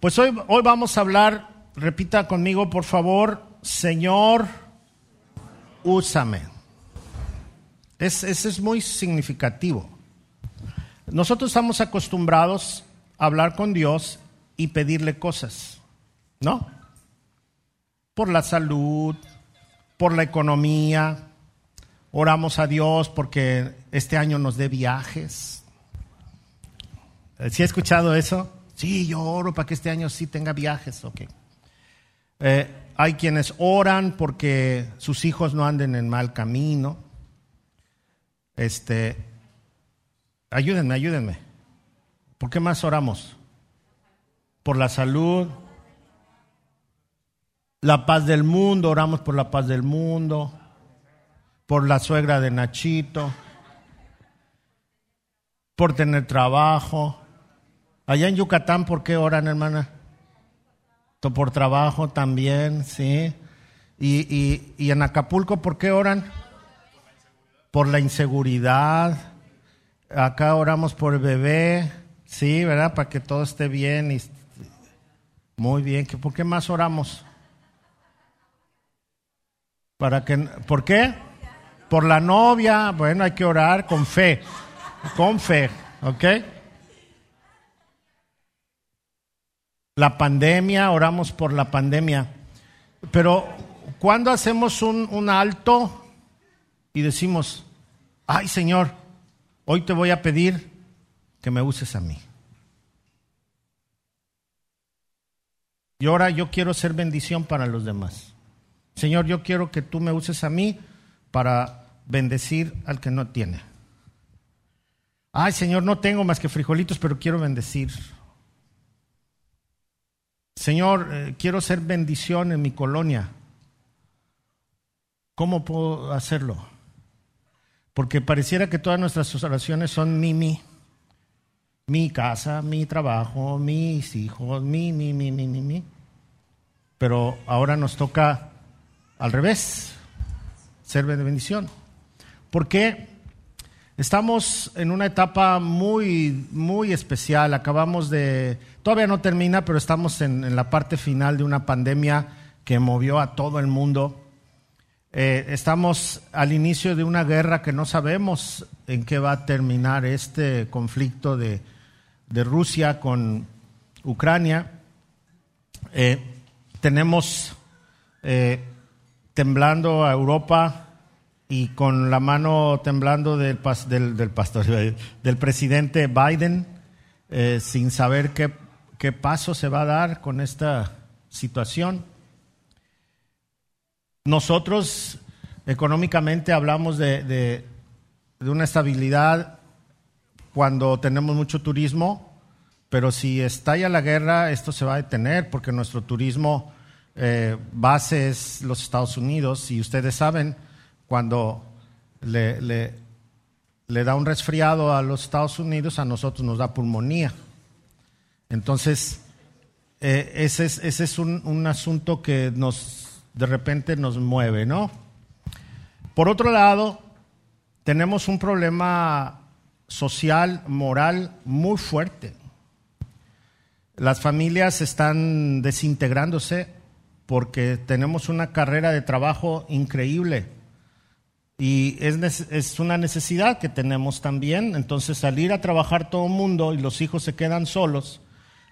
Pues hoy, hoy vamos a hablar, repita conmigo por favor, Señor, úsame. Es, ese es muy significativo. Nosotros estamos acostumbrados a hablar con Dios y pedirle cosas, ¿no? Por la salud, por la economía, oramos a Dios porque este año nos dé viajes. ¿Sí ha escuchado eso? Sí, yo oro para que este año sí tenga viajes, ok. Eh, hay quienes oran porque sus hijos no anden en mal camino. Este, ayúdenme, ayúdenme. ¿Por qué más oramos? Por la salud, la paz del mundo, oramos por la paz del mundo, por la suegra de Nachito, por tener trabajo. Allá en Yucatán, ¿por qué oran, hermana? Por trabajo también, sí. Y, y en Acapulco, ¿por qué oran? Por la inseguridad. Acá oramos por el bebé, sí, ¿verdad? Para que todo esté bien. Y... Muy bien, ¿por qué más oramos? Para que, ¿Por qué? Por la novia. Bueno, hay que orar con fe. Con fe, ¿ok? La pandemia, oramos por la pandemia. Pero cuando hacemos un, alto y decimos, ay Señor, hoy te voy a pedir que me uses a mí. Y ahora yo quiero ser bendición para los demás. Señor, yo quiero que tú me uses a mí para bendecir al que no tiene. Ay, Señor, no tengo más que frijolitos, pero quiero bendecir. Señor, eh, quiero ser bendición en mi colonia. ¿Cómo puedo hacerlo? Porque pareciera que todas nuestras oraciones son mi, mi. Mi casa, mi trabajo, mis hijos, mi, mi, mi, mi, mi, mi. Pero ahora nos toca al revés, ser de bendición. Porque estamos en una etapa muy, muy especial. Acabamos de, todavía no termina, pero estamos en, la parte final de una pandemia que movió a todo el mundo. Eh, estamos al inicio de una guerra que no sabemos en qué va a terminar este conflicto de, Rusia con Ucrania. Eh, tenemos eh, temblando a Europa y con la mano temblando del, del, pastor, del presidente Biden, sin saber qué, qué paso se va a dar con esta situación. Nosotros económicamente hablamos de, de, una estabilidad cuando tenemos mucho turismo, pero si estalla la guerra, esto se va a detener porque nuestro turismo eh, base es los Estados Unidos y ustedes saben, cuando le, le, da un resfriado a los Estados Unidos, a nosotros nos da pulmonía. Entonces, eh, ese es, ese es un, un, asunto que nos, de repente nos mueve, ¿no? Por otro lado, tenemos un problema social, moral muy fuerte. Las familias están desintegrándose porque tenemos una carrera de trabajo increíble y es, es, una necesidad que tenemos también. Entonces, salir a trabajar todo el mundo y los hijos se quedan solos,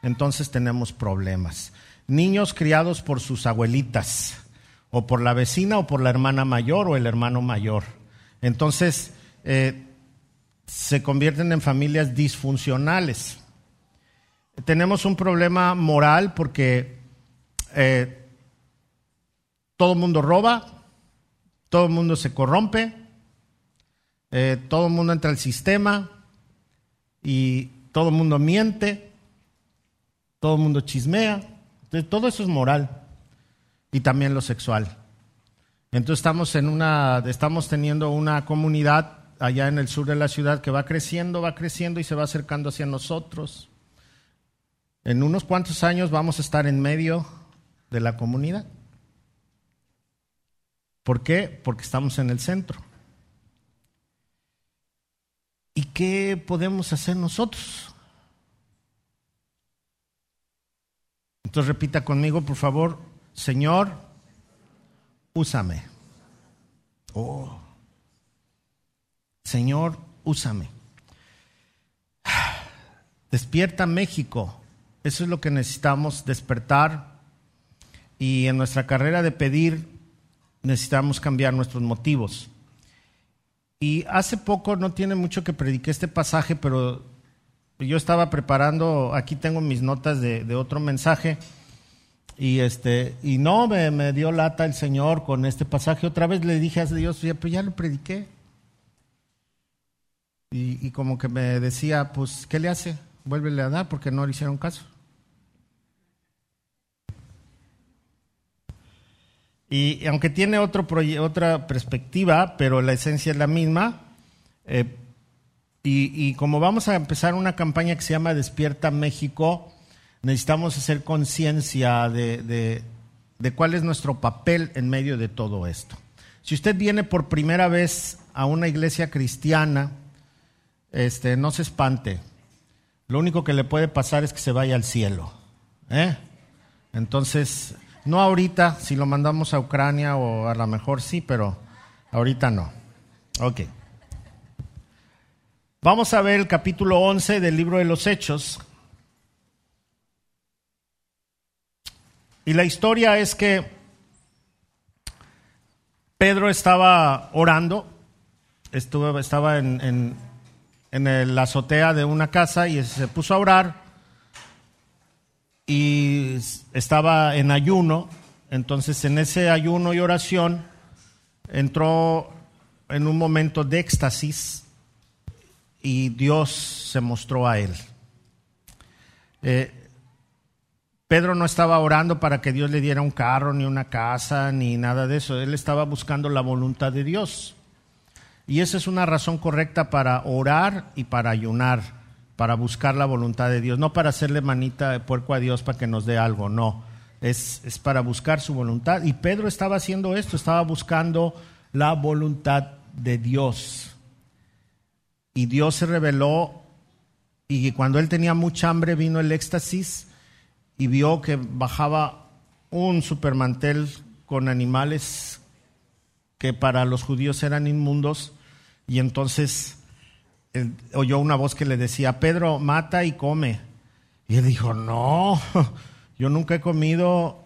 entonces tenemos problemas. Niños criados por sus abuelitas, o por la vecina, o por la hermana mayor, o el hermano mayor. Entonces, eh, se convierten en familias disfuncionales. Tenemos un problema moral porque eh, todo el mundo roba, todo el mundo se corrompe, eh, todo el mundo entra al sistema y todo el mundo miente, todo el mundo chismea. Entonces, todo eso es moral y también lo sexual. Entonces estamos en una, estamos teniendo una comunidad allá en el sur de la ciudad que va creciendo, va creciendo y se va acercando hacia nosotros. En unos cuantos años vamos a estar en medio de la comunidad. ¿Por qué? Porque estamos en el centro. ¿Y qué podemos hacer nosotros? Repita conmigo, por favor, Señor, úsame. Oh. Señor, úsame. Despierta México. Eso es lo que necesitamos, despertar. Y en nuestra carrera de pedir necesitamos cambiar nuestros motivos. Y hace poco, no tiene mucho que prediqué este pasaje, pero yo estaba preparando, aquí tengo mis notas de, otro mensaje, y, este, y no me, me, dio lata el Señor con este pasaje. Otra vez le dije a Dios, ya, pues ya lo prediqué. Y, y, como que me decía, pues, ¿qué le hace? Vuélvele a dar porque no le hicieron caso. Y, aunque tiene otro otra perspectiva, pero la esencia es la misma, eh, y, como vamos a empezar una campaña que se llama Despierta México, necesitamos hacer conciencia de, cuál es nuestro papel en medio de todo esto. Si usted viene por primera vez a una iglesia cristiana, este, no se espante. Lo único que le puede pasar es que se vaya al cielo. ¿eh? Entonces, no ahorita, si lo mandamos a Ucrania o a lo mejor sí, pero ahorita no. Ok. Vamos a ver el capítulo 11 del libro de los Hechos. Y la historia es que Pedro estaba orando, estuvo, estaba en, en, en la azotea de una casa y se puso a orar y estaba en ayuno, entonces en ese ayuno y oración entró en un momento de éxtasis y Dios se mostró a él. Eh, Pedro no estaba orando para que Dios le diera un carro, ni una casa, ni nada de eso. Él estaba buscando la voluntad de Dios. Y esa es una razón correcta para orar y para ayunar para buscar la voluntad de Dios, no para hacerle manita de puerco a Dios para que nos dé algo, no, es, es para buscar su voluntad. Y Pedro estaba haciendo esto, estaba buscando la voluntad de Dios. Y Dios se reveló y cuando él tenía mucha hambre vino el éxtasis y vio que bajaba un supermantel con animales que para los judíos eran inmundos y entonces oyó una voz que le decía, Pedro, mata y come. Y él dijo, no, yo nunca he comido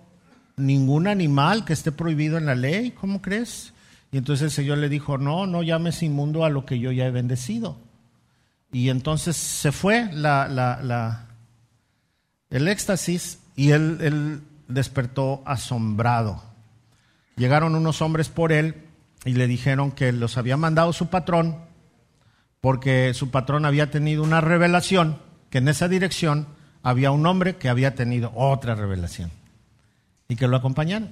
ningún animal que esté prohibido en la ley, ¿cómo crees? Y entonces el Señor le dijo, no, no llames inmundo a lo que yo ya he bendecido. Y entonces se fue la, la, el éxtasis y él, él despertó asombrado. Llegaron unos hombres por él y le dijeron que los había mandado su patrón porque su patrón había tenido una revelación, que en esa dirección había un hombre que había tenido otra revelación y que lo acompañaron.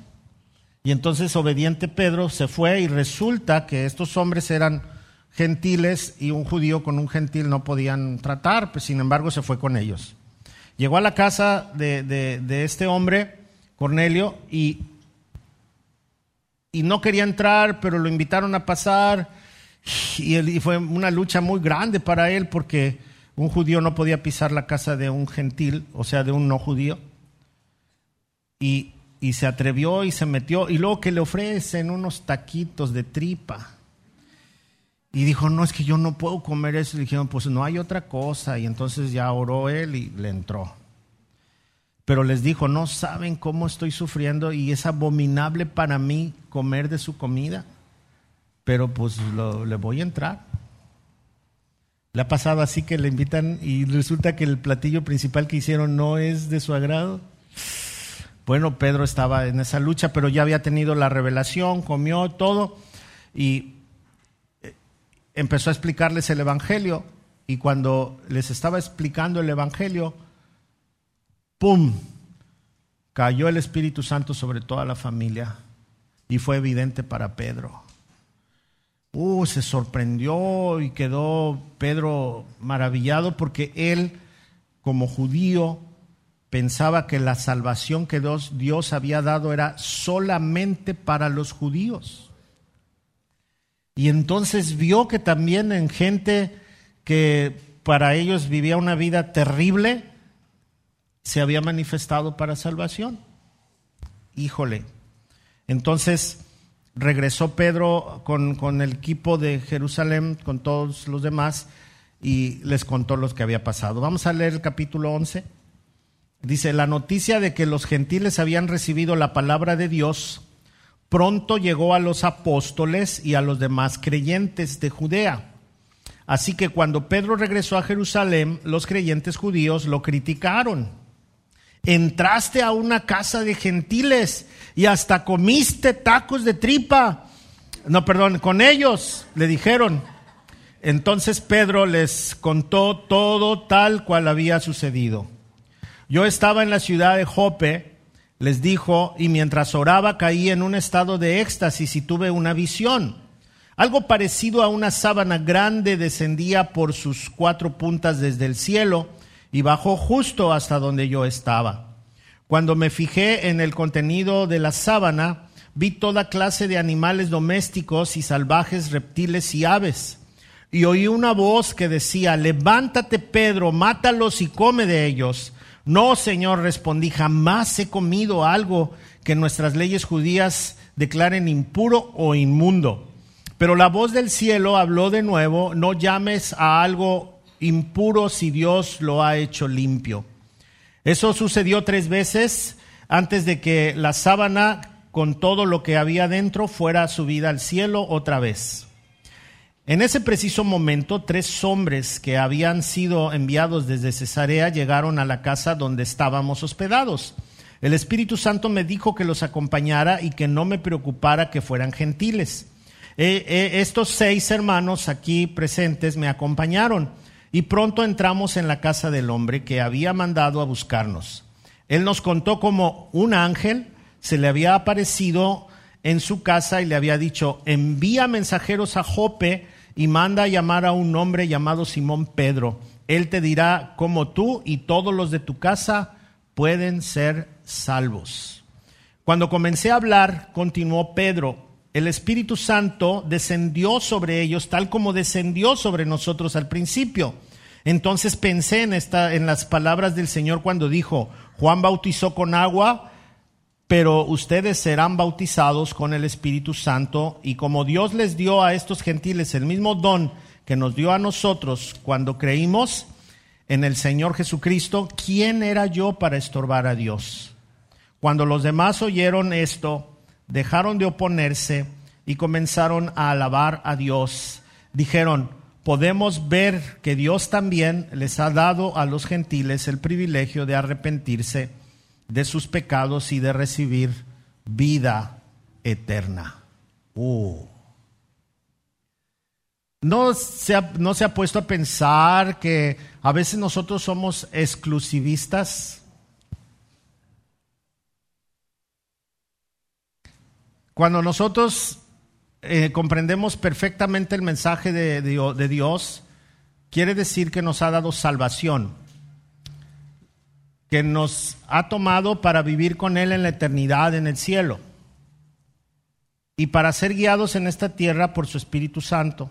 Y entonces obediente Pedro se fue y resulta que estos hombres eran gentiles y un judío con un gentil no podían tratar, pues sin embargo se fue con ellos. Llegó a la casa de, este hombre, Cornelio, y, y no quería entrar, pero lo invitaron a pasar y, fue una lucha muy grande para él porque un judío no podía pisar la casa de un gentil, o sea, de un no judío. Y, y se atrevió y se metió. Y luego que le ofrecen unos taquitos de tripa. Y dijo, no, es que yo no puedo comer eso. Le dijeron, pues no hay otra cosa. Y entonces ya oró él y le entró. Pero les dijo, no saben cómo estoy sufriendo y es abominable para mí comer de su comida pero pues le voy a entrar. Le ha pasado así que le invitan y resulta que el platillo principal que hicieron no es de su agrado. Bueno, Pedro estaba en esa lucha, pero ya había tenido la revelación, comió todo y eh, empezó a explicarles el Evangelio. Y cuando les estaba explicando el Evangelio, ¡pum! Cayó el Espíritu Santo sobre toda la familia y fue evidente para Pedro. Uh, se sorprendió y quedó Pedro maravillado porque él, como judío, pensaba que la salvación que Dios, había dado era solamente para los judíos. Y entonces vio que también en gente que para ellos vivía una vida terrible, se había manifestado para salvación. Híjole. Entonces regresó Pedro con, con, el equipo de Jerusalén, con todos los demás, y les contó lo que había pasado. Vamos a leer el capítulo 11. Dice, la noticia de que los gentiles habían recibido la palabra de Dios pronto llegó a los apóstoles y a los demás creyentes de Judea. Así que cuando Pedro regresó a Jerusalén, los creyentes judíos lo criticaron. Entraste a una casa de gentiles y hasta comiste tacos de tripa. No, perdón, con ellos le dijeron. Entonces Pedro les contó todo tal cual había sucedido. Yo estaba en la ciudad de Jope, les dijo, y mientras oraba caí en un estado de éxtasis y tuve una visión. Algo parecido a una sábana grande descendía por sus cuatro puntas desde el cielo y bajó justo hasta donde yo estaba. Cuando me fijé en el contenido de la sábana, vi toda clase de animales domésticos y salvajes, reptiles y aves. Y oí una voz que decía, levántate Pedro, mátalos y come de ellos. No, Señor, respondí, jamás he comido algo que nuestras leyes judías declaren impuro o inmundo. Pero la voz del cielo habló de nuevo, no llames a algo impuro si Dios lo ha hecho limpio. Eso sucedió tres veces antes de que la sábana con todo lo que había dentro fuera subida al cielo otra vez. En ese preciso momento, tres hombres que habían sido enviados desde Cesarea llegaron a la casa donde estábamos hospedados. El Espíritu Santo me dijo que los acompañara y que no me preocupara que fueran gentiles. Eh, eh, estos seis hermanos aquí presentes me acompañaron y pronto entramos en la casa del hombre que había mandado a buscarnos. Él nos contó cómo un ángel se le había aparecido en su casa y le había dicho, envía mensajeros a Jope y manda a llamar a un hombre llamado Simón Pedro. Él te dirá cómo tú y todos los de tu casa pueden ser salvos. Cuando comencé a hablar, continuó Pedro, el Espíritu Santo descendió sobre ellos tal como descendió sobre nosotros al principio. Entonces pensé en, esta, en las palabras del Señor cuando dijo, Juan bautizó con agua, pero ustedes serán bautizados con el Espíritu Santo y como Dios les dio a estos gentiles el mismo don que nos dio a nosotros cuando creímos en el Señor Jesucristo, ¿quién era yo para estorbar a Dios? Cuando los demás oyeron esto, dejaron de oponerse y comenzaron a alabar a Dios. Dijeron, podemos ver que Dios también les ha dado a los gentiles el privilegio de arrepentirse de sus pecados y de recibir vida eterna. Uh. ¿No, se ha, ¿No se ha puesto a pensar que a veces nosotros somos exclusivistas? Cuando nosotros eh, comprendemos perfectamente el mensaje de, de Dios, quiere decir que nos ha dado salvación que nos ha tomado para vivir con Él en la eternidad, en el cielo, y para ser guiados en esta tierra por su Espíritu Santo.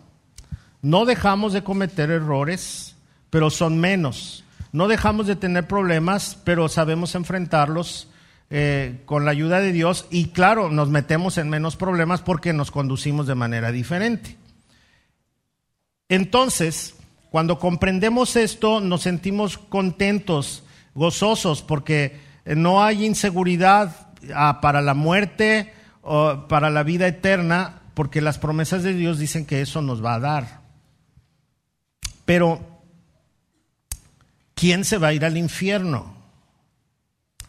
No dejamos de cometer errores, pero son menos. No dejamos de tener problemas, pero sabemos enfrentarlos eh, con la ayuda de Dios y claro, nos metemos en menos problemas porque nos conducimos de manera diferente. Entonces, cuando comprendemos esto, nos sentimos contentos gozosos porque no hay inseguridad ah, para la muerte o para la vida eterna, porque las promesas de Dios dicen que eso nos va a dar. Pero, ¿quién se va a ir al infierno?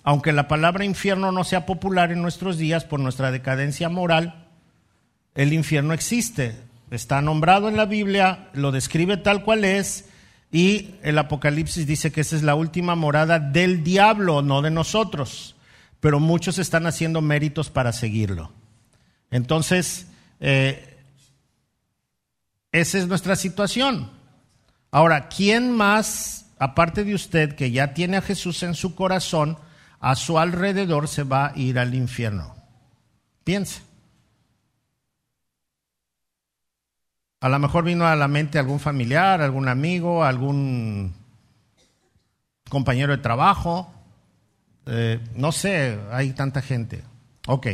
Aunque la palabra infierno no sea popular en nuestros días por nuestra decadencia moral, el infierno existe. Está nombrado en la Biblia, lo describe tal cual es, y el Apocalipsis dice que esa es la última morada del diablo, no de nosotros. Pero muchos están haciendo méritos para seguirlo. Entonces, eh, esa es nuestra situación. Ahora, ¿quién más, aparte de usted, que ya tiene a Jesús en su corazón, a su alrededor se va a ir al infierno? Piense. A lo mejor vino a la mente algún familiar, algún amigo, algún compañero de trabajo, eh, no sé, hay tanta gente. Ok.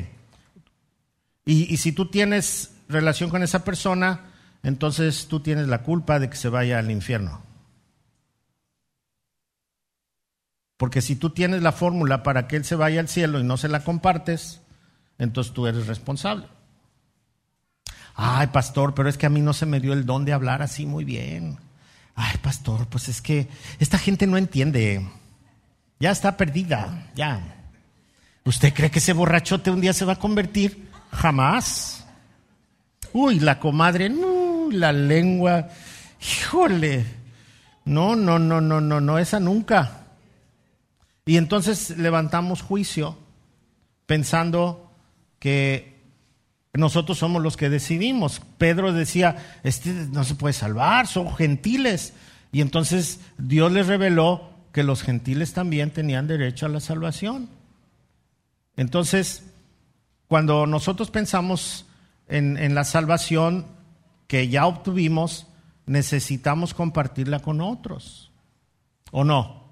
Y, y si tú tienes relación con esa persona, entonces tú tienes la culpa de que se vaya al infierno. Porque si tú tienes la fórmula para que él se vaya al cielo y no se la compartes, entonces tú eres responsable. Ay, pastor, pero es que a mí no se me dio el don de hablar así muy bien. Ay, pastor, pues es que esta gente no entiende. Ya está perdida, ya. ¿Usted cree que ese borrachote un día se va a convertir? Jamás. Uy, la comadre, no, la lengua. Híjole. No, no, no, no, no, no, esa nunca. Y entonces levantamos juicio pensando que nosotros somos los que decidimos. Pedro decía, este no se puede salvar, son gentiles. Y entonces Dios les reveló que los gentiles también tenían derecho a la salvación. Entonces, cuando nosotros pensamos en, en la salvación que ya obtuvimos, necesitamos compartirla con otros. ¿O no?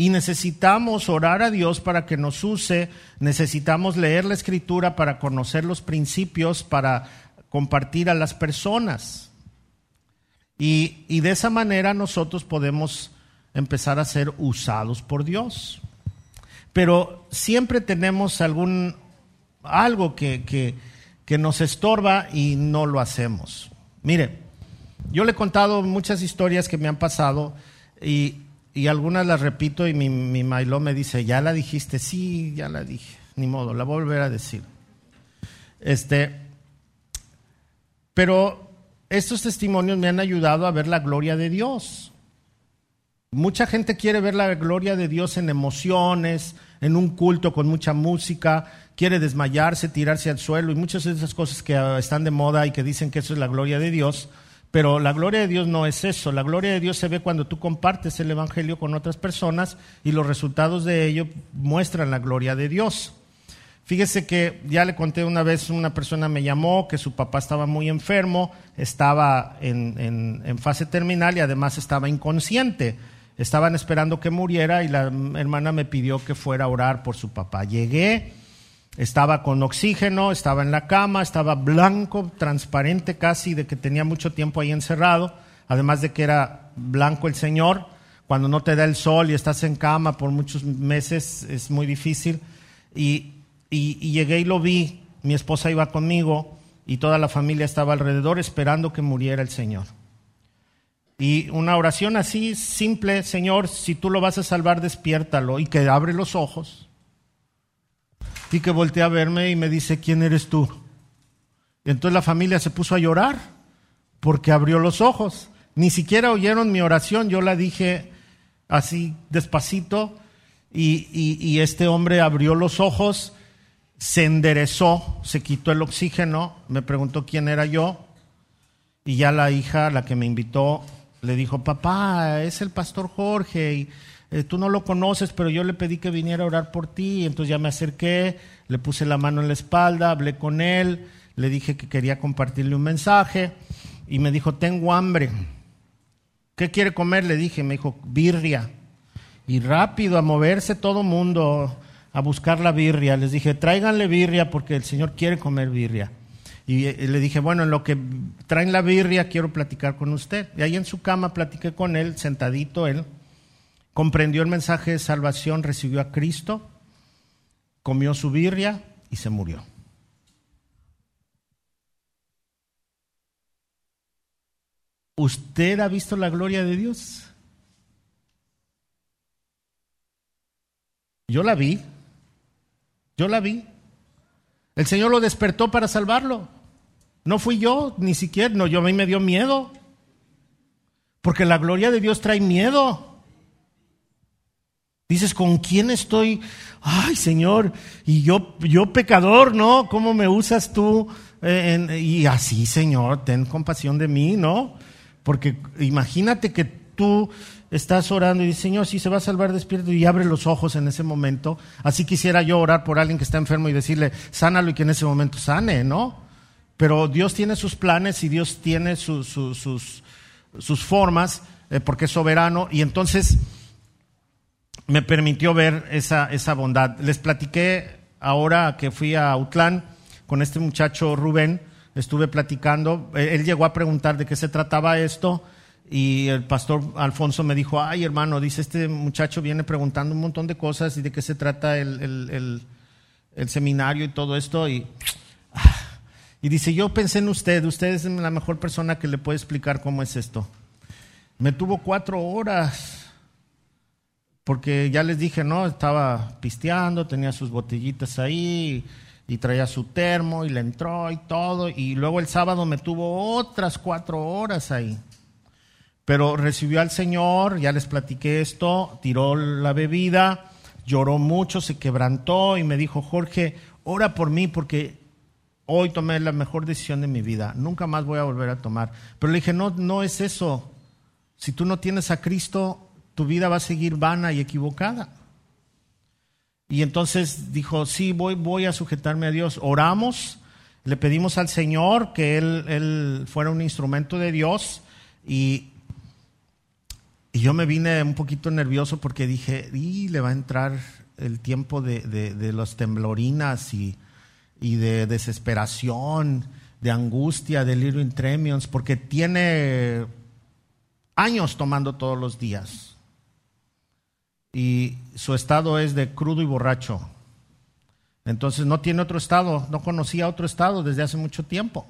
Y necesitamos orar a Dios para que nos use, necesitamos leer la escritura para conocer los principios, para compartir a las personas. Y, y de esa manera nosotros podemos empezar a ser usados por Dios. Pero siempre tenemos algún algo que, que, que nos estorba y no lo hacemos. Mire, yo le he contado muchas historias que me han pasado y y algunas las repito y mi, mi Mailó me dice, ¿ya la dijiste? Sí, ya la dije. Ni modo, la voy a volver a decir. Este, pero estos testimonios me han ayudado a ver la gloria de Dios. Mucha gente quiere ver la gloria de Dios en emociones, en un culto con mucha música, quiere desmayarse, tirarse al suelo y muchas de esas cosas que están de moda y que dicen que eso es la gloria de Dios. Pero la gloria de Dios no es eso. La gloria de Dios se ve cuando tú compartes el Evangelio con otras personas y los resultados de ello muestran la gloria de Dios. Fíjese que ya le conté una vez, una persona me llamó que su papá estaba muy enfermo, estaba en, en fase terminal y además estaba inconsciente. Estaban esperando que muriera y la hermana me pidió que fuera a orar por su papá. Llegué, estaba con oxígeno, estaba en la cama, estaba blanco, transparente casi, de que tenía mucho tiempo ahí encerrado, además de que era blanco el Señor. Cuando no te da el sol y estás en cama por muchos meses es muy difícil. Y, y llegué y lo vi, mi esposa iba conmigo y toda la familia estaba alrededor esperando que muriera el Señor. Y una oración así simple, Señor, si tú lo vas a salvar, despiértalo y que abre los ojos y que voltea a verme y me dice, ¿quién eres tú? Y entonces la familia se puso a llorar porque abrió los ojos. Ni siquiera oyeron mi oración, yo la dije así despacito y, y este hombre abrió los ojos, se enderezó, se quitó el oxígeno, me preguntó quién era yo y ya la hija, la que me invitó, le dijo, papá, es el pastor Jorge y eh, tú no lo conoces, pero yo le pedí que viniera a orar por ti, y entonces ya me acerqué, le puse la mano en la espalda, hablé con él, le dije que quería compartirle un mensaje, y me dijo, tengo hambre. ¿Qué quiere comer? Le dije, me dijo, birria. Y rápido, a moverse todo mundo a buscar la birria. Les dije, tráiganle birria porque el Señor quiere comer birria. Y eh, le dije, bueno, en lo que traen la birria quiero platicar con usted. Y ahí en su cama platiqué con él, sentadito él comprendió el mensaje de salvación, recibió a Cristo, comió su birria y se murió. ¿Usted ha visto la gloria de Dios? Yo la vi. Yo la vi. El Señor lo despertó para salvarlo. No fui yo, ni siquiera, no, yo a mí me dio miedo. Porque la gloria de Dios trae miedo. Dices, ¿con quién estoy? Ay, Señor, y yo, yo pecador, ¿no? ¿Cómo me usas tú? Eh, y así, Señor, ten compasión de mí, ¿no? Porque imagínate que tú estás orando y dices, Señor, si se va a salvar, despierto y abre los ojos en ese momento. Así quisiera yo orar por alguien que está enfermo y decirle, sánalo y que en ese momento sane, ¿no? Pero Dios tiene sus planes y Dios tiene sus, sus, formas, eh, porque es soberano, y entonces me permitió ver esa, esa bondad. Les platiqué ahora que fui a Autlán con este muchacho Rubén, estuve platicando, él llegó a preguntar de qué se trataba esto y el pastor Alfonso me dijo, ay hermano, dice este muchacho viene preguntando un montón de cosas y de qué se trata el, el, seminario y todo esto y, y dice, yo pensé en usted, usted es la mejor persona que le puede explicar cómo es esto. Me tuvo cuatro horas porque ya les dije, no, estaba pisteando, tenía sus botellitas ahí y traía su termo y le entró y todo. Y luego el sábado me tuvo otras cuatro horas ahí. Pero recibió al Señor, ya les platiqué esto, tiró la bebida, lloró mucho, se quebrantó y me dijo, Jorge, ora por mí porque hoy tomé la mejor decisión de mi vida, nunca más voy a volver a tomar. Pero le dije, no, no es eso. Si tú no tienes a Cristo, tu vida va a seguir vana y equivocada. Y entonces dijo, sí, voy, voy a sujetarme a Dios. Oramos, le pedimos al Señor que Él, él fuera un instrumento de Dios y, y, yo me vine un poquito nervioso porque dije, y le va a entrar el tiempo de, de, los temblorinas y, y, de desesperación, de angustia, de delirio tremions, porque tiene años tomando todos los días y su estado es de crudo y borracho. Entonces no tiene otro estado, no conocía otro estado desde hace mucho tiempo.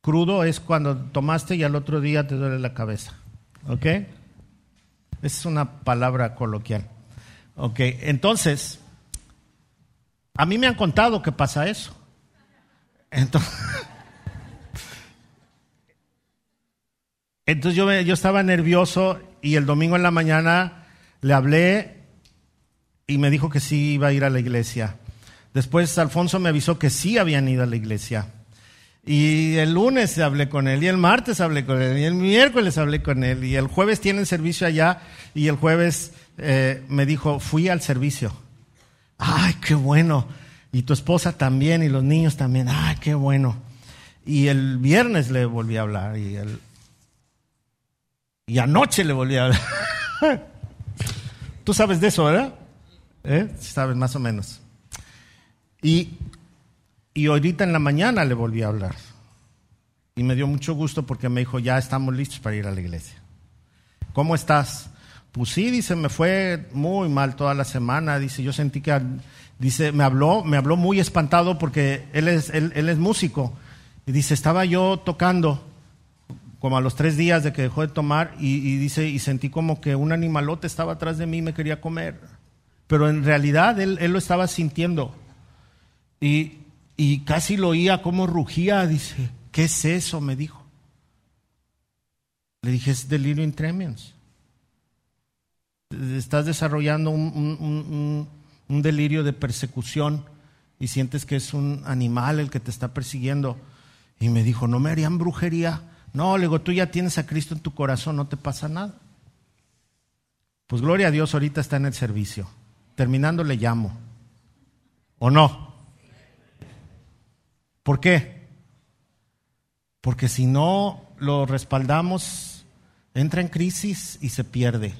Crudo es cuando tomaste y al otro día te duele la cabeza. ¿Ok? Esa es una palabra coloquial. Ok, entonces, a mí me han contado que pasa eso. Entonces, entonces yo, yo estaba nervioso y el domingo en la mañana le hablé y me dijo que sí iba a ir a la iglesia. Después Alfonso me avisó que sí habían ido a la iglesia. Y el lunes hablé con él, y el martes hablé con él, y el miércoles hablé con él, y el jueves tienen servicio allá, y el jueves eh, me dijo, fui al servicio. Ay, qué bueno. Y tu esposa también, y los niños también. Ay, qué bueno. Y el viernes le volví a hablar, y, el, y anoche le volví a hablar. Tú sabes de eso, ¿verdad? ¿Eh? Sabes más o menos. Y, y ahorita en la mañana le volví a hablar. Y me dio mucho gusto porque me dijo, ya estamos listos para ir a la iglesia. ¿Cómo estás? Pues sí, dice, me fue muy mal toda la semana. Dice, yo sentí que, dice, me habló, me habló muy espantado porque él es, él, él es músico. Y dice, estaba yo tocando como a los tres días de que dejó de tomar y, dice, y sentí como que un animalote estaba atrás de mí y me quería comer. Pero en realidad él, lo estaba sintiendo. Y, y, casi lo oía como rugía, dice, ¿qué es eso? me dijo. Le dije, es delirio in tremens. Estás desarrollando un, un delirio de persecución y sientes que es un animal el que te está persiguiendo. Y me dijo, ¿no me harían brujería? No, le digo, tú ya tienes a Cristo en tu corazón, no te pasa nada. Pues gloria a Dios, ahorita está en el servicio. Terminando le llamo. ¿O no? ¿Por qué? Porque si no lo respaldamos, entra en crisis y se pierde.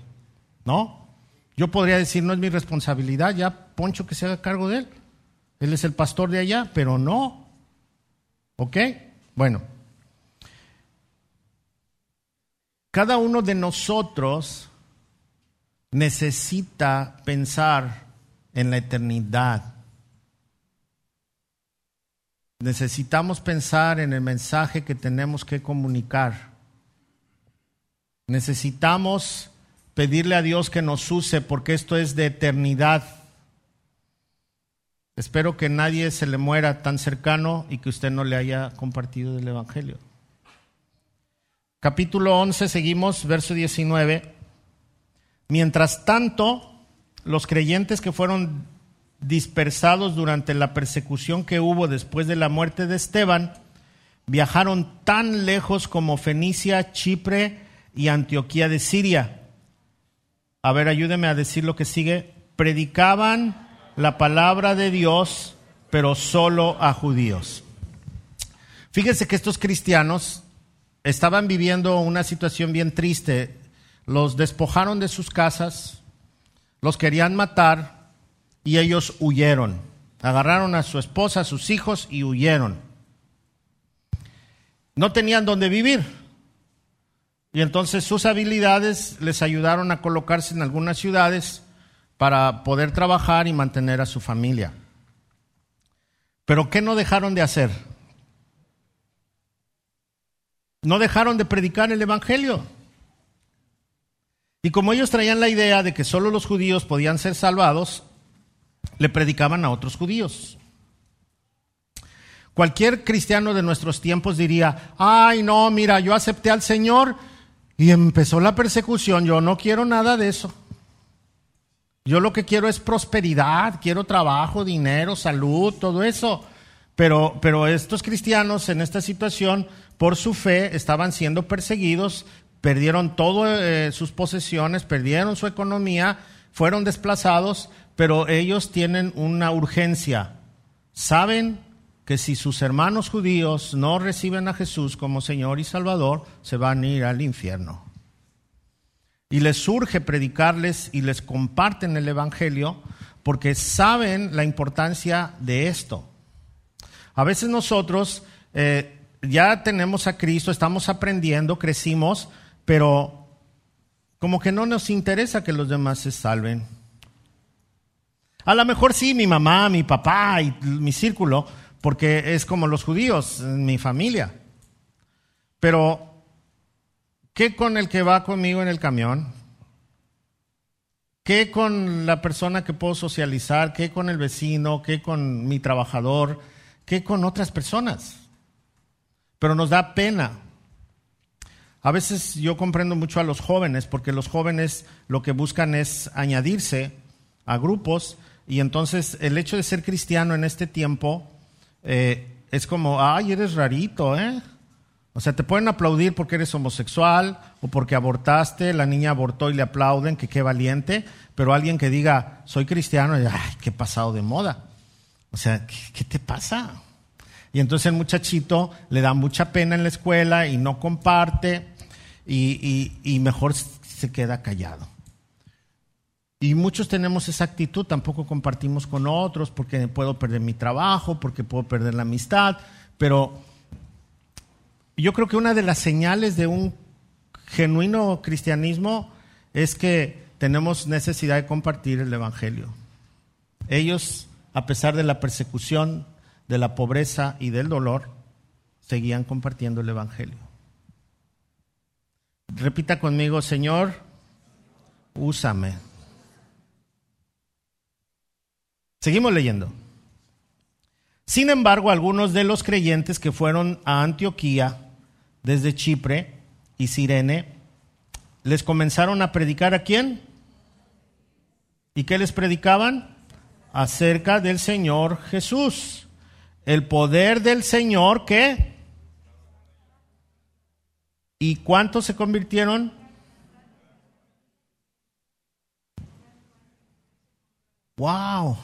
¿No? Yo podría decir, no es mi responsabilidad, ya Poncho que se haga cargo de él. Él es el pastor de allá, pero no. ¿Ok? Bueno. Cada uno de nosotros necesita pensar en la eternidad. Necesitamos pensar en el mensaje que tenemos que comunicar. Necesitamos pedirle a Dios que nos use porque esto es de eternidad. Espero que nadie se le muera tan cercano y que usted no le haya compartido el Evangelio. Capítulo 11, seguimos, verso 19. Mientras tanto, los creyentes que fueron dispersados durante la persecución que hubo después de la muerte de Esteban, viajaron tan lejos como Fenicia, Chipre y Antioquía de Siria. A ver, ayúdeme a decir lo que sigue. Predicaban la palabra de Dios, pero solo a judíos. Fíjense que estos cristianos estaban viviendo una situación bien triste. Los despojaron de sus casas, los querían matar y ellos huyeron. Agarraron a su esposa, a sus hijos y huyeron. No tenían dónde vivir. Y entonces sus habilidades les ayudaron a colocarse en algunas ciudades para poder trabajar y mantener a su familia. Pero ¿qué no dejaron de hacer? No dejaron de predicar el Evangelio. Y como ellos traían la idea de que solo los judíos podían ser salvados, le predicaban a otros judíos. Cualquier cristiano de nuestros tiempos diría, ay no, mira, yo acepté al Señor y empezó la persecución, yo no quiero nada de eso. Yo lo que quiero es prosperidad, quiero trabajo, dinero, salud, todo eso. Pero, pero estos cristianos en esta situación, por su fe, estaban siendo perseguidos, perdieron todas eh, sus posesiones, perdieron su economía, fueron desplazados, pero ellos tienen una urgencia. Saben que si sus hermanos judíos no reciben a Jesús como Señor y Salvador, se van a ir al infierno y les surge predicarles y les comparten el Evangelio porque saben la importancia de esto. A veces nosotros eh, ya tenemos a Cristo, estamos aprendiendo, crecimos, pero como que no nos interesa que los demás se salven. A lo mejor sí, mi mamá, mi papá y mi círculo, porque es como los judíos, mi familia. Pero ¿Qué con el que va conmigo en el camión? ¿Qué con la persona que puedo socializar? ¿Qué con el vecino? ¿Qué con mi trabajador? ¿Qué con otras personas? Pero nos da pena. A veces yo comprendo mucho a los jóvenes porque los jóvenes lo que buscan es añadirse a grupos y entonces el hecho de ser cristiano en este tiempo eh, es como, ay, eres rarito, ¿eh? O sea, te pueden aplaudir porque eres homosexual o porque abortaste, la niña abortó y le aplauden, que qué valiente, pero alguien que diga, soy cristiano, ay, qué pasado de moda. O sea, ¿qué, te pasa? Y entonces el muchachito le da mucha pena en la escuela y no comparte y, mejor se queda callado. Y muchos tenemos esa actitud, tampoco compartimos con otros porque puedo perder mi trabajo, porque puedo perder la amistad, pero yo creo que una de las señales de un genuino cristianismo es que tenemos necesidad de compartir el Evangelio. Ellos, a pesar de la persecución, de la pobreza y del dolor, seguían compartiendo el Evangelio. Repita conmigo, Señor, úsame. Seguimos leyendo. Sin embargo, algunos de los creyentes que fueron a Antioquía desde Chipre y Sirene, les comenzaron a predicar a quién? ¿Y qué les predicaban? Acerca del Señor Jesús. El poder del Señor ¿qué? ¿Y cuántos se convirtieron? Wow.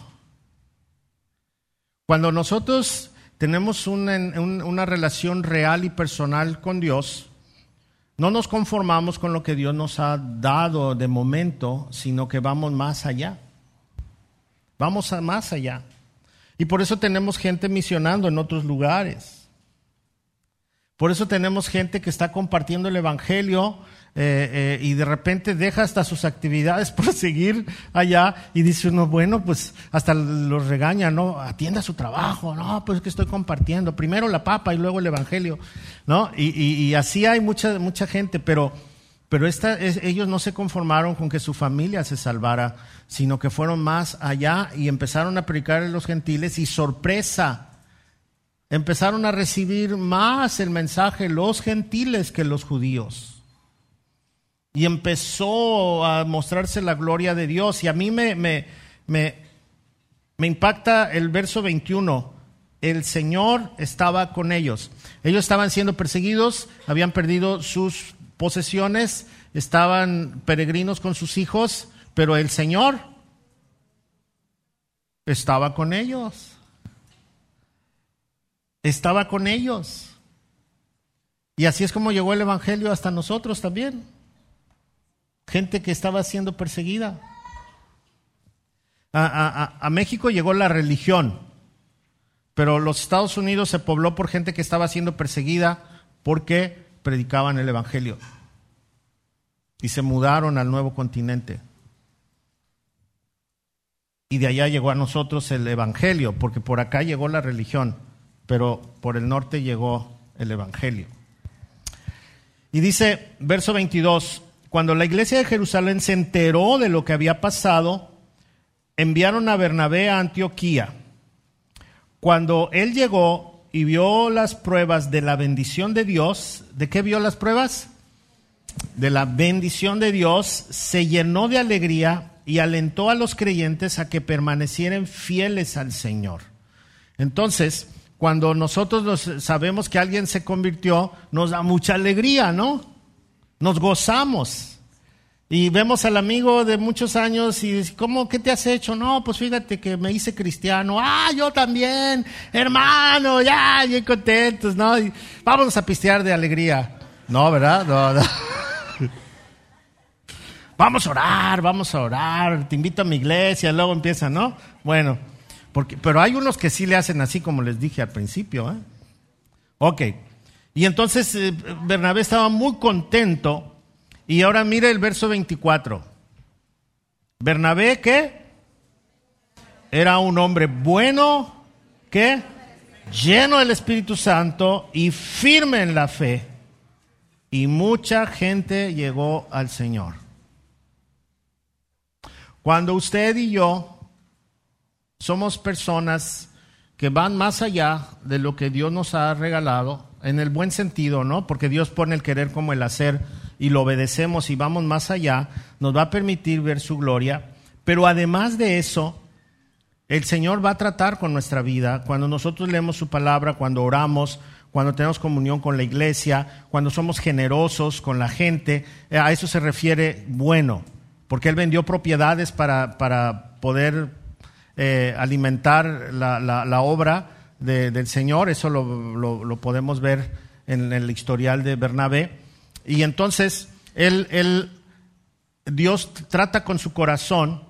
Cuando nosotros tenemos una, relación real y personal con Dios, no nos conformamos con lo que Dios nos ha dado de momento, sino que vamos más allá. Vamos a más allá. Y por eso tenemos gente misionando en otros lugares. Por eso tenemos gente que está compartiendo el Evangelio eh, eh, y de repente deja hasta sus actividades por seguir allá y dice uno, bueno, pues hasta los regaña, ¿no? Atienda su trabajo, no, pues que estoy compartiendo. Primero la papa y luego el Evangelio, ¿no? Y, así hay mucha, mucha gente, pero, pero esta, ellos no se conformaron con que su familia se salvara, sino que fueron más allá y empezaron a predicar a los gentiles y sorpresa. Empezaron a recibir más el mensaje los gentiles que los judíos y empezó a mostrarse la gloria de Dios. Y a mí me, me, me, impacta el verso 21. El Señor estaba con ellos. Ellos estaban siendo perseguidos, habían perdido sus posesiones, estaban peregrinos con sus hijos, pero el Señor estaba con ellos. Estaba con ellos. Y así es como llegó el Evangelio hasta nosotros también gente que estaba siendo perseguida. a, México llegó la religión, pero los Estados Unidos se pobló por gente que estaba siendo perseguida porque predicaban el Evangelio. Y se mudaron al nuevo continente. Y de allá llegó a nosotros el Evangelio, porque por acá llegó la religión, pero por el norte llegó el Evangelio. Y dice, verso 22, cuando la iglesia de Jerusalén se enteró de lo que había pasado, enviaron a Bernabé a Antioquía. Cuando él llegó y vio las pruebas de la bendición de Dios, ¿de qué vio las pruebas? De la bendición de Dios, se llenó de alegría y alentó a los creyentes a que permanecieran fieles al Señor. Entonces, cuando nosotros sabemos que alguien se convirtió, nos da mucha alegría, ¿no? Nos gozamos. Y vemos al amigo de muchos años y dice, ¿cómo, qué te has hecho? No, pues fíjate que me hice cristiano. Ah, yo también, hermano, ya, bien contentos, ¿no? Y a pistear de alegría. No, ¿verdad? No, no. vamos a orar, vamos a orar, te invito a mi iglesia, luego empieza, ¿no? Bueno, porque, pero hay unos que sí le hacen así como les dije al principio, ¿eh? Ok. Y entonces eh, Bernabé estaba muy contento y ahora mire el verso 24. Bernabé, ¿qué? Era un hombre bueno, ¿qué? Lleno del Espíritu Santo y firme en la fe. Y mucha gente llegó al Señor. Cuando usted y yo somos personas que van más allá de lo que Dios nos ha regalado, en el buen sentido, ¿no? Porque Dios pone el querer como el hacer y lo obedecemos y vamos más allá, nos va a permitir ver su gloria. Pero además de eso, el Señor va a tratar con nuestra vida cuando nosotros leemos su palabra, cuando oramos, cuando tenemos comunión con la iglesia, cuando somos generosos con la gente. Eh, a eso se refiere bueno, porque Él vendió propiedades para, para poder eh, alimentar la, la, obra del Señor. Eso lo, lo podemos ver en el historial de Bernabé. Y entonces él, Dios trata con su corazón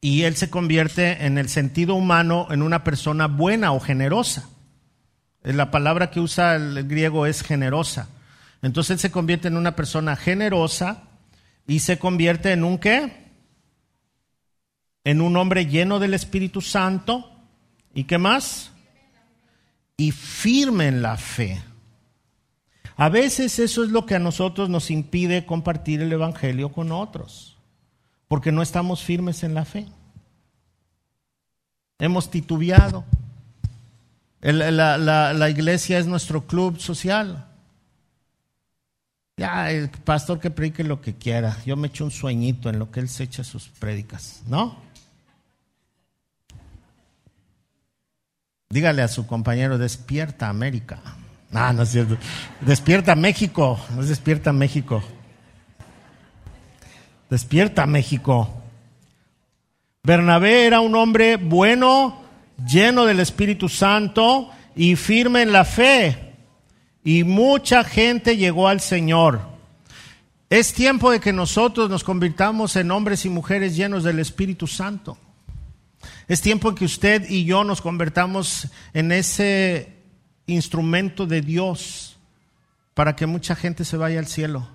y él se convierte en el sentido humano en una persona buena o generosa. La palabra que usa el griego es generosa. Entonces él se convierte en una persona generosa y se convierte en un qué? En un hombre lleno del Espíritu Santo. ¿Y qué más? Y firme en la fe. A veces eso es lo que a nosotros nos impide compartir el Evangelio con otros, porque no estamos firmes en la fe. Hemos titubeado. la, iglesia es nuestro club social. Ya, el pastor que predique lo que quiera. Yo me echo un sueñito en lo que él se echa sus prédicas, ¿no? Dígale a su compañero, despierta América. Ah, no es cierto. Despierta México, despierta México. Despierta México. Bernabé era un hombre bueno, lleno del Espíritu Santo y firme en la fe. Y mucha gente llegó al Señor. Es tiempo de que nosotros nos convirtamos en hombres y mujeres llenos del Espíritu Santo. Es tiempo en que usted y yo nos convertamos en ese instrumento de Dios para que mucha gente se vaya al cielo.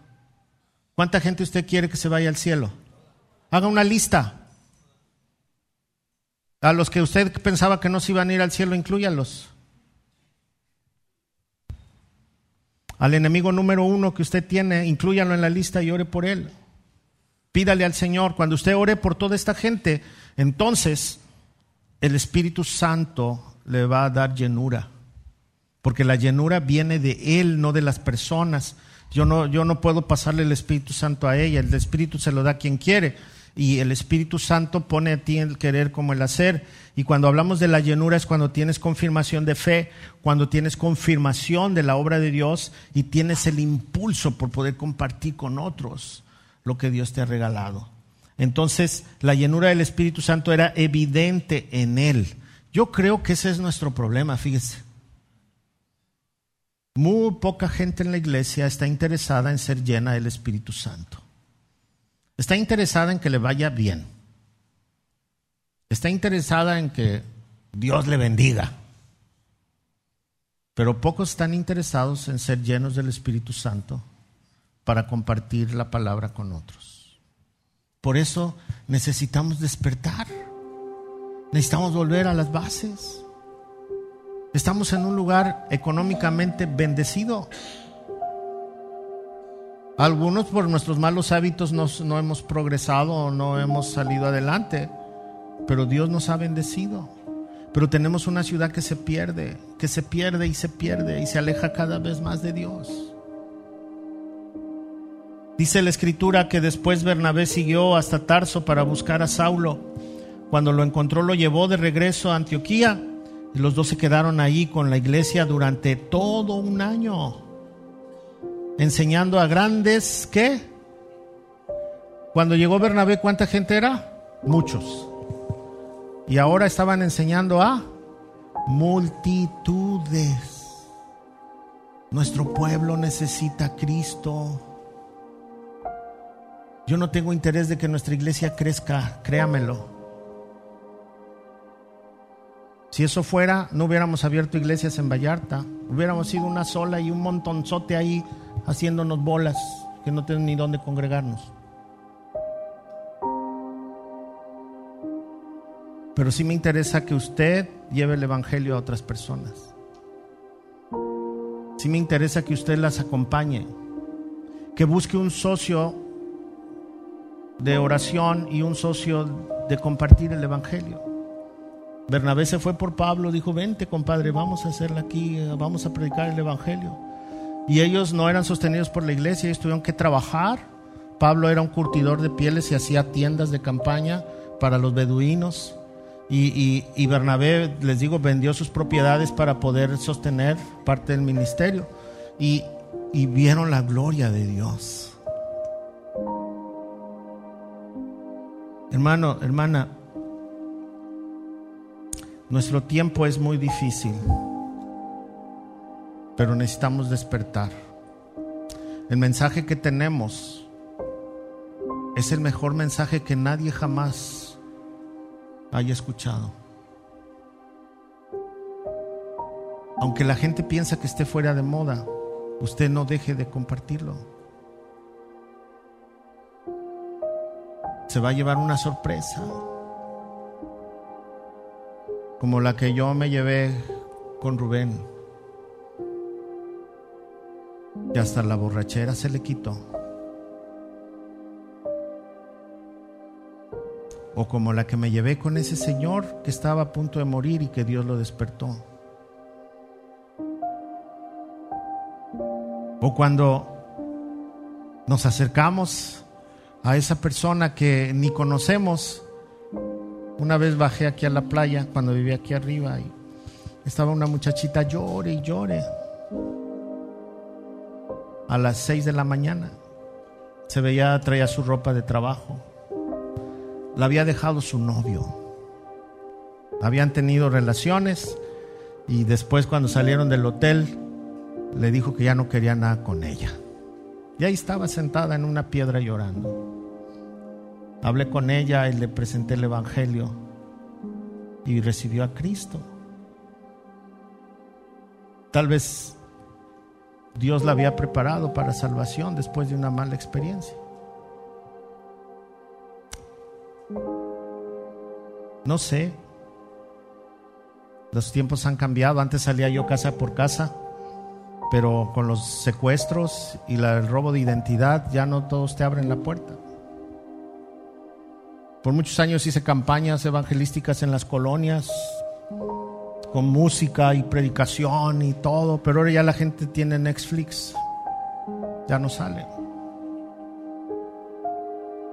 ¿Cuánta gente usted quiere que se vaya al cielo? Haga una lista. A los que usted pensaba que no se iban a ir al cielo, incluyanlos. Al enemigo número uno que usted tiene, inclúyalo en la lista y ore por él. Pídale al Señor. Cuando usted ore por toda esta gente, entonces el Espíritu Santo le va a dar llenura porque la llenura viene de Él, no de las personas. Yo no, yo no puedo pasarle el Espíritu Santo a ella, el Espíritu se lo da a quien quiere. Y el Espíritu Santo pone a ti el querer como el hacer. Y cuando hablamos de la llenura es cuando tienes confirmación de fe, cuando tienes confirmación de la obra de Dios y tienes el impulso por poder compartir con otros lo que Dios te ha regalado. Entonces, la llenura del Espíritu Santo era evidente en él. Yo creo que ese es nuestro problema, fíjese. Muy poca gente en la iglesia está interesada en ser llena del Espíritu Santo. Está interesada en que le vaya bien. está interesada en que Dios le bendiga. Pero pocos están interesados en ser llenos del Espíritu Santo para compartir la palabra con otros. Por eso necesitamos despertar. Necesitamos volver a las bases. Estamos en un lugar económicamente bendecido. Algunos por nuestros malos hábitos no hemos progresado o no hemos salido adelante, pero Dios nos ha bendecido. Pero tenemos una ciudad que se pierde, que se pierde y se pierde y se aleja cada vez más de Dios. Dice la escritura que después Bernabé siguió hasta Tarso para buscar a Saulo. Cuando lo encontró lo llevó de regreso a Antioquía los dos se quedaron ahí con la iglesia durante todo un año enseñando a grandes, ¿qué? Cuando llegó Bernabé, ¿cuánta gente era? Muchos. Y ahora estaban enseñando a multitudes. Nuestro pueblo necesita Cristo. Yo no tengo interés de que nuestra iglesia crezca, créamelo. Si eso fuera, no hubiéramos abierto iglesias en Vallarta. Hubiéramos sido una sola y un montonzote ahí haciéndonos bolas que no tienen ni dónde congregarnos. Pero sí me interesa que usted lleve el Evangelio a otras personas. Sí me interesa que usted las acompañe, que busque un socio de oración y un socio de compartir el Evangelio. Bernabé se fue por Pablo, dijo, vente compadre, vamos a hacerla aquí, vamos a predicar el Evangelio. Y ellos no eran sostenidos por la iglesia, ellos tuvieron que trabajar. Pablo era un curtidor de pieles y hacía tiendas de campaña para los beduinos. Y, Bernabé, les digo, vendió sus propiedades para poder sostener parte del ministerio. Y, y vieron la gloria de Dios. Hermano, hermana, nuestro tiempo es muy difícil pero necesitamos despertar. El mensaje que tenemos es el mejor mensaje que nadie jamás haya escuchado. Aunque la gente piensa que esté fuera de moda, usted no deje de compartirlo. Se va a llevar una sorpresa, como la que yo me llevé con Rubén y hasta la borrachera se le quitó. O como la que me llevé con ese señor que estaba a punto de morir y que Dios lo despertó. O cuando nos acercamos a esa persona que ni conocemos. Una vez bajé aquí a la playa cuando vivía aquí arriba y estaba una muchachita llore y llore a las 6 de la mañana. Se veía, traía su ropa de trabajo. La había dejado su novio. Habían tenido relaciones y después cuando salieron del hotel le dijo que ya no quería nada con ella. Y ahí estaba sentada en una piedra llorando. Hablé con ella y le presenté el Evangelio y recibió a Cristo. Tal vez Dios la había preparado para salvación después de una mala experiencia. No sé. Los tiempos han cambiado. Antes salía yo casa por casa, pero con los secuestros y el robo de identidad ya no todos te abren la puerta. Por muchos años hice campañas evangelísticas en las colonias, con música y predicación y todo, pero ahora ya la gente tiene Netflix, ya no sale.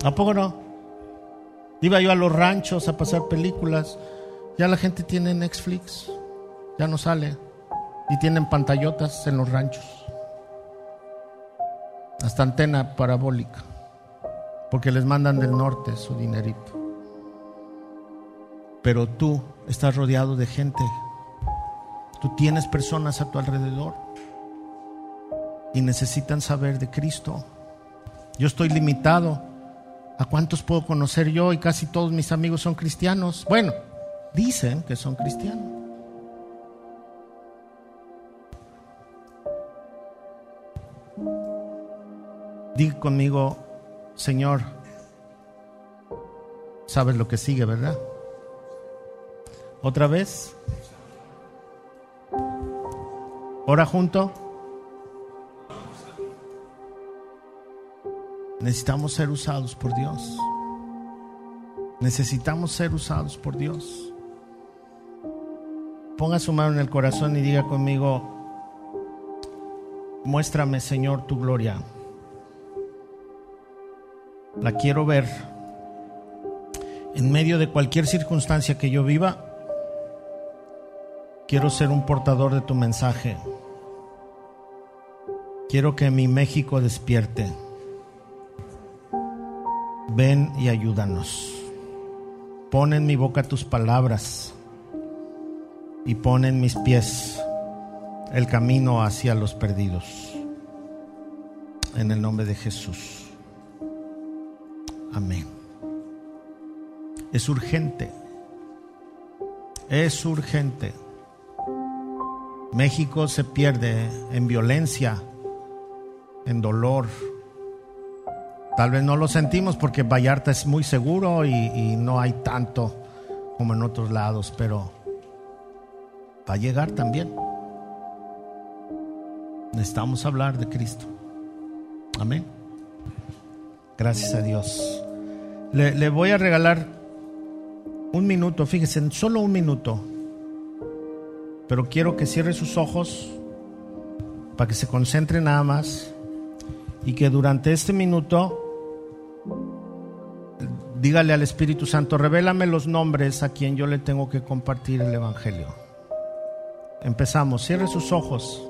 ¿A poco no? Iba yo a los ranchos a pasar películas, ya la gente tiene Netflix, ya no sale, y tienen pantallotas en los ranchos, hasta antena parabólica, porque les mandan del norte su dinerito. Pero tú estás rodeado de gente Tú tienes personas a tu alrededor y necesitan saber de Cristo. Yo estoy limitado ¿A cuántos puedo conocer yo y casi todos mis amigos son cristianos? Bueno, dicen que son cristianos. Diga conmigo, Señor, sabes lo que sigue, ¿verdad? Otra vez. Ora junto. Necesitamos ser usados por Dios. Necesitamos ser usados por Dios. Ponga su mano en el corazón y diga conmigo, muéstrame Señor tu gloria. La quiero ver en medio de cualquier circunstancia que yo viva. Quiero ser un portador de tu mensaje. Quiero que mi México despierte. Ven y ayúdanos. Pon en mi boca tus palabras y pon en mis pies el camino hacia los perdidos. En el nombre de Jesús. Amén. Es urgente. Es urgente. México se pierde en violencia, en dolor. Tal vez no lo sentimos porque Vallarta es muy seguro y, no hay tanto como en otros lados, pero va a llegar también. Necesitamos hablar de Cristo. Amén. Gracias a Dios. Le, voy a regalar un minuto, fíjense, solo un minuto. Pero quiero que cierre sus ojos para que se concentre nada más y que durante este minuto dígale al Espíritu Santo, revélame los nombres a quien yo le tengo que compartir el Evangelio. Empezamos, cierre sus ojos.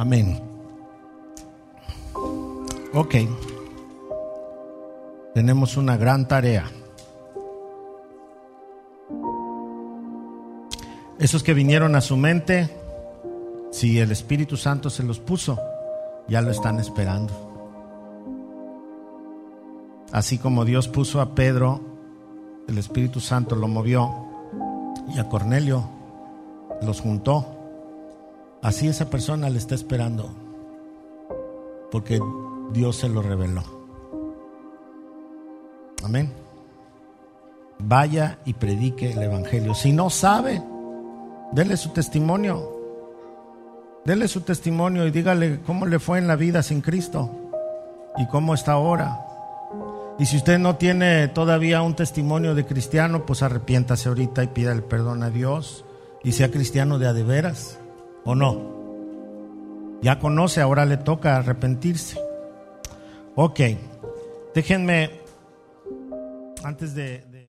Amén. Ok. Tenemos una gran tarea. Esos que vinieron a su mente, si el Espíritu Santo se los puso, ya lo están esperando. Así como Dios puso a Pedro, el Espíritu Santo lo movió y a Cornelio los juntó. Así esa persona le está esperando porque Dios se lo reveló. Amén. Vaya y predique el Evangelio. Si no sabe, dele su testimonio. Dele su testimonio y dígale cómo le fue en la vida sin Cristo y cómo está ahora. Y si usted no tiene todavía un testimonio de cristiano, pues arrepiéntase ahorita y pida el perdón a Dios y sea cristiano de a de veras o no. Ya conoce, ahora le toca arrepentirse. Ok, déjenme, antes de...